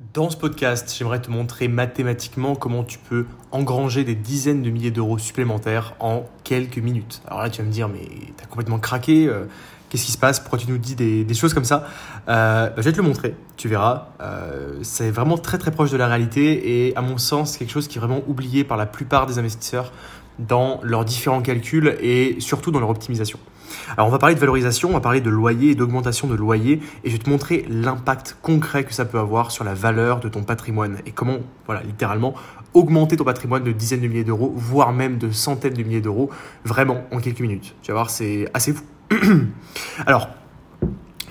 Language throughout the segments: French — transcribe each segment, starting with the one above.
Dans ce podcast, j'aimerais te montrer mathématiquement comment tu peux engranger des dizaines de milliers d'euros supplémentaires en quelques minutes. Alors là, tu vas me dire, mais t'as complètement craqué, euh, qu'est-ce qui se passe? Pourquoi tu nous dis des, choses comme ça? Euh, bah, Je vais te le montrer, tu verras. Euh, c'est vraiment très très proche de la réalité et à mon sens, c'est quelque chose qui est vraiment oublié par la plupart des investisseurs dans leurs différents calculs et surtout dans leur optimisation. Alors on va parler de valorisation, on va parler de loyer et d'augmentation de loyer et je vais te montrer l'impact concret que ça peut avoir sur la valeur de ton patrimoine et comment, voilà, littéralement augmenter ton patrimoine de dizaines de milliers d'euros, voire même de centaines de milliers d'euros, vraiment en quelques minutes. Tu vas voir, c'est assez fou. Alors,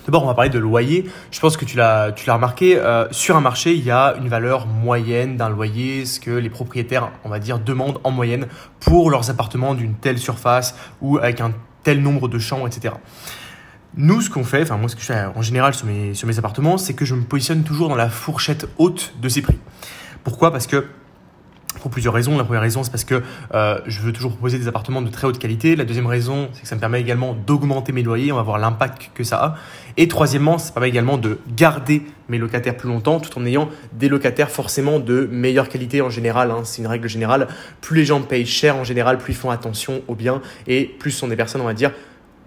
D'abord, on va parler de loyer. Je pense que tu l'as, remarqué. Euh, sur un marché, il y a une valeur moyenne d'un loyer, ce que les propriétaires, on va dire, demandent en moyenne pour leurs appartements d'une telle surface ou avec un tel nombre de chambres, etc. Nous, ce qu'on fait, enfin moi ce que je fais en général sur mes, sur mes appartements, c'est que je me positionne toujours dans la fourchette haute de ces prix. Pourquoi? Parce que pour plusieurs raisons. La première raison, c'est parce que euh, je veux toujours proposer des appartements de très haute qualité. La deuxième raison, c'est que ça me permet également d'augmenter mes loyers. On va voir l'impact que ça a. Et troisièmement, ça permet également de garder mes locataires plus longtemps tout en ayant des locataires forcément de meilleure qualité en général. Hein. c'est une règle générale. Plus les gens payent cher en général, plus ils font attention aux biens et plus ce sont des personnes, on va dire,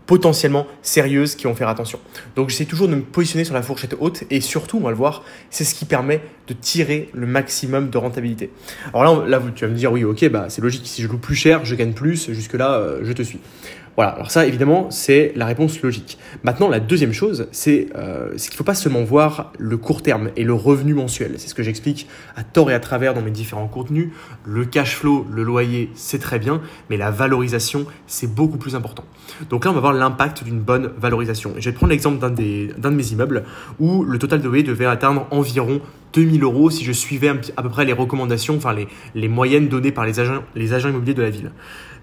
potentiellement sérieuses qui vont faire attention. Donc j'essaie toujours de me positionner sur la fourchette haute et surtout, on va le voir, c'est ce qui permet de tirer le maximum de rentabilité. Alors là, là tu vas me dire oui, ok, bah c'est logique. Si je loue plus cher, je gagne plus. Jusque là, euh, je te suis. Voilà, alors ça évidemment c'est la réponse logique. Maintenant la deuxième chose c'est euh, qu'il ne faut pas seulement voir le court terme et le revenu mensuel. C'est ce que j'explique à tort et à travers dans mes différents contenus. Le cash flow, le loyer c'est très bien, mais la valorisation c'est beaucoup plus important. Donc là on va voir l'impact d'une bonne valorisation. je vais prendre l'exemple d'un de mes immeubles où le total de loyer devait atteindre environ 2000 euros si je suivais à peu près les recommandations, enfin les, les moyennes données par les agents, les agents immobiliers de la ville.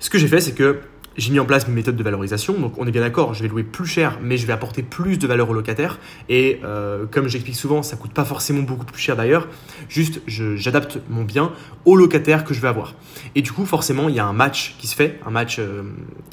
Ce que j'ai fait c'est que j'ai mis en place mes méthodes de valorisation. Donc on est bien d'accord, je vais louer plus cher, mais je vais apporter plus de valeur au locataire. Et euh, comme j'explique souvent, ça coûte pas forcément beaucoup plus cher d'ailleurs. Juste, j'adapte mon bien au locataire que je vais avoir. Et du coup, forcément, il y a un match qui se fait, un match, euh,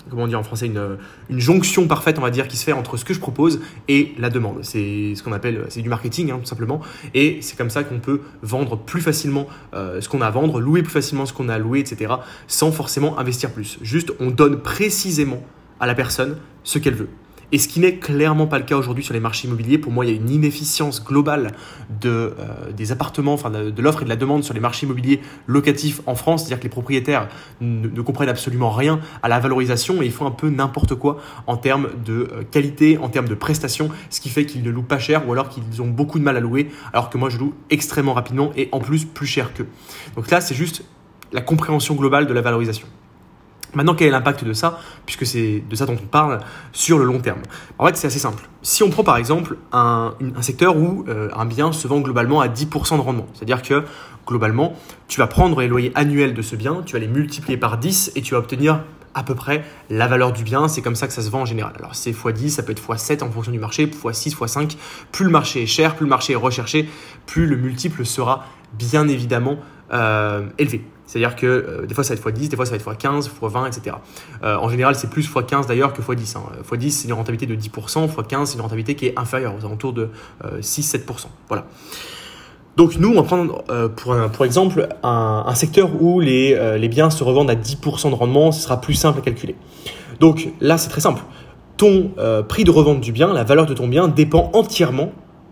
comment dire en français, une, une, jonction parfaite, on va dire, qui se fait entre ce que je propose et la demande. C'est ce qu'on appelle, c'est du marketing, hein, tout simplement. Et c'est comme ça qu'on peut vendre plus facilement euh, ce qu'on a à vendre, louer plus facilement ce qu'on a à louer, etc. Sans forcément investir plus. Juste, on donne précisément à la personne ce qu'elle veut. Et ce qui n'est clairement pas le cas aujourd'hui sur les marchés immobiliers. Pour moi, il y a une inefficience globale de, euh, des appartements, enfin de, l'offre et de la demande sur les marchés immobiliers locatifs en France. C'est-à-dire que les propriétaires ne, comprennent absolument rien à la valorisation et ils font un peu n'importe quoi en termes de euh, qualité, en termes de prestations, ce qui fait qu'ils ne louent pas cher ou alors qu'ils ont beaucoup de mal à louer, alors que moi je loue extrêmement rapidement et en plus plus cher qu'eux. Donc là, c'est juste la compréhension globale de la valorisation. Maintenant, quel est l'impact de ça, puisque c'est de ça dont on parle, sur le long terme? En fait, c'est assez simple. Si on prend par exemple un, secteur où euh, un bien se vend globalement à 10% de rendement, c'est-à-dire que globalement, tu vas prendre les loyers annuels de ce bien, tu vas les multiplier par 10 et tu vas obtenir à peu près la valeur du bien. C'est comme ça que ça se vend en général. Alors c'est x10, ça peut être x7 en fonction du marché, x6, x5. Plus le marché est cher, plus le marché est recherché, plus le multiple sera bien évidemment euh, élevé. C'est-à-dire que euh, des fois ça va être x10, des fois ça va être x15, x20, etc. en général, c'est plus x15 d'ailleurs que x10. Hein. x10, c'est une rentabilité de 10%, x15, c'est une rentabilité qui est inférieure, aux alentours de 6-7%. Euh, voilà. Donc nous, on va prendre euh, pour, pour exemple un, secteur où les, les, biens se revendent à 10% de rendement, ce sera plus simple à calculer. Donc là, c'est très simple. Ton prix de revente du bien, la valeur de ton bien dépend entièrement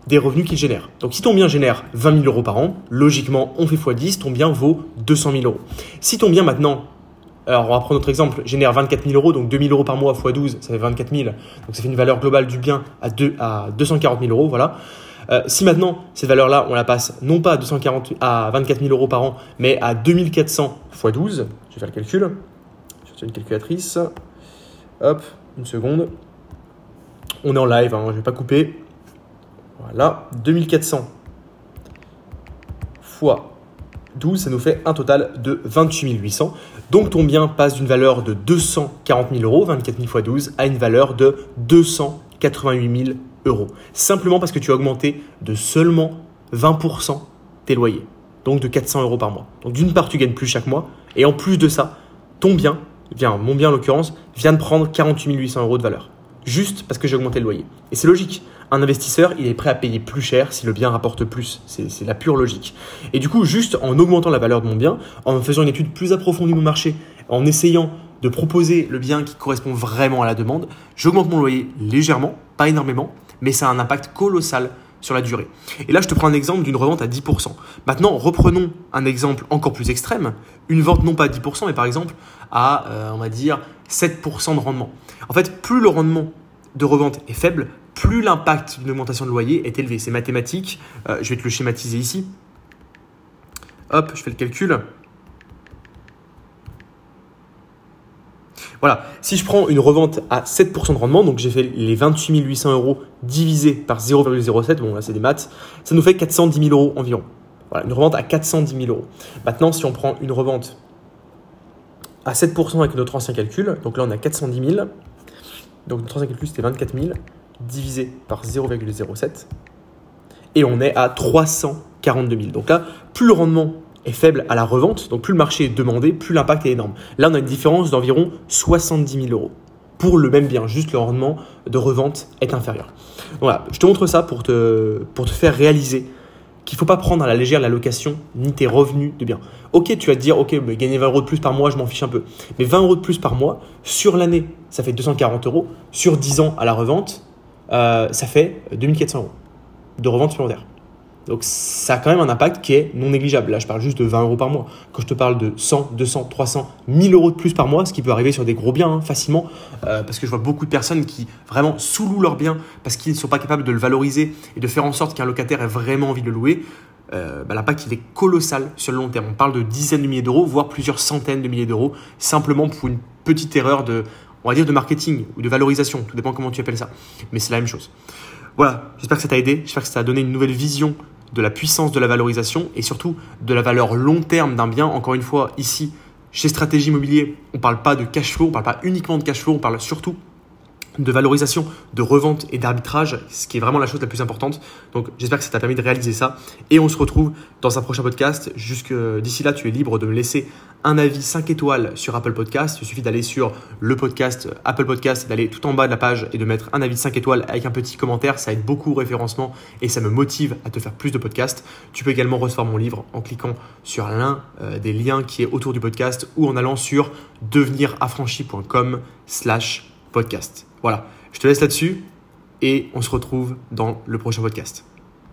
des revenus qu'il génère. Donc si ton bien génère 20 000 euros par an, logiquement on fait x10, ton bien vaut 200 000 euros. Si ton bien maintenant, alors on va prendre notre exemple, génère 24 000 euros, donc 2 000 euros par mois x 12, ça fait 24 000, donc ça fait une valeur globale du bien à, 2, à 240 000 euros, voilà. Euh, si maintenant cette valeur-là, on la passe non pas à, 240, à 24 000 euros par an, mais à 2400 x 12, je vais faire le calcul, je une calculatrice, hop, une seconde, on est en live, hein, je ne vais pas couper, voilà, 2400 fois 12, ça nous fait un total de 28 800. Donc ton bien passe d'une valeur de 240 000 euros, 24 000 fois 12, à une valeur de 288 000 euros. Simplement parce que tu as augmenté de seulement 20% tes loyers. Donc de 400 euros par mois. Donc d'une part, tu gagnes plus chaque mois. Et en plus de ça, ton bien, bien mon bien en l'occurrence, vient de prendre 48 800 euros de valeur. Juste parce que j'ai augmenté le loyer. Et c'est logique. Un investisseur, il est prêt à payer plus cher si le bien rapporte plus. C'est la pure logique. Et du coup, juste en augmentant la valeur de mon bien, en faisant une étude plus approfondie du marché, en essayant de proposer le bien qui correspond vraiment à la demande, j'augmente mon loyer légèrement, pas énormément, mais ça a un impact colossal sur la durée. Et là, je te prends un exemple d'une revente à 10%. Maintenant, reprenons un exemple encore plus extrême, une vente non pas à 10%, mais par exemple à, euh, on va dire, 7% de rendement. En fait, plus le rendement de revente est faible, plus l'impact d'une augmentation de loyer est élevé. C'est mathématique, euh, je vais te le schématiser ici. Hop, je fais le calcul. Voilà, si je prends une revente à 7% de rendement, donc j'ai fait les 28 800 euros divisé par 0,07, bon là c'est des maths, ça nous fait 410 000 euros environ. Voilà, une revente à 410 000 euros. Maintenant, si on prend une revente à 7% avec notre ancien calcul, donc là on a 410 000, donc notre ancien calcul c'était 24 000, divisé par 0,07, et on est à 342 000. Donc là, plus le rendement est faible à la revente, donc plus le marché est demandé, plus l'impact est énorme. Là, on a une différence d'environ 70 000 euros pour le même bien, juste le rendement de revente est inférieur. Voilà, je te montre ça pour te, pour te faire réaliser qu'il ne faut pas prendre à la légère la location ni tes revenus de bien. Ok, tu vas te dire, ok, mais gagner 20 euros de plus par mois, je m'en fiche un peu. Mais 20 euros de plus par mois, sur l'année, ça fait 240 euros. Sur 10 ans à la revente, euh, ça fait 2400 euros de revente supplémentaire. Donc ça a quand même un impact qui est non négligeable. Là, je parle juste de 20 euros par mois. Quand je te parle de 100, 200, 300, 1000 euros de plus par mois, ce qui peut arriver sur des gros biens hein, facilement, euh, parce que je vois beaucoup de personnes qui vraiment sous-louent leur bien parce qu'ils ne sont pas capables de le valoriser et de faire en sorte qu'un locataire ait vraiment envie de le louer. Euh, bah, l'impact il est colossal sur le long terme. On parle de dizaines de milliers d'euros, voire plusieurs centaines de milliers d'euros, simplement pour une petite erreur de, on va dire, de marketing ou de valorisation. Tout dépend comment tu appelles ça. Mais c'est la même chose. Voilà, j'espère que ça t'a aidé, j'espère que ça t'a donné une nouvelle vision de la puissance de la valorisation et surtout de la valeur long terme d'un bien. Encore une fois, ici, chez Stratégie Immobilier, on ne parle pas de cash flow, on ne parle pas uniquement de cash flow, on parle surtout de valorisation, de revente et d'arbitrage, ce qui est vraiment la chose la plus importante. Donc j'espère que ça t'a permis de réaliser ça. Et on se retrouve dans un prochain podcast. Jusque d'ici là, tu es libre de me laisser un avis 5 étoiles sur Apple Podcast. Il suffit d'aller sur le podcast Apple Podcast, d'aller tout en bas de la page et de mettre un avis 5 étoiles avec un petit commentaire. Ça aide beaucoup au référencement et ça me motive à te faire plus de podcasts. Tu peux également recevoir mon livre en cliquant sur l'un euh, des liens qui est autour du podcast ou en allant sur deveniraffranchi.com slash podcast. Voilà, je te laisse là-dessus et on se retrouve dans le prochain podcast.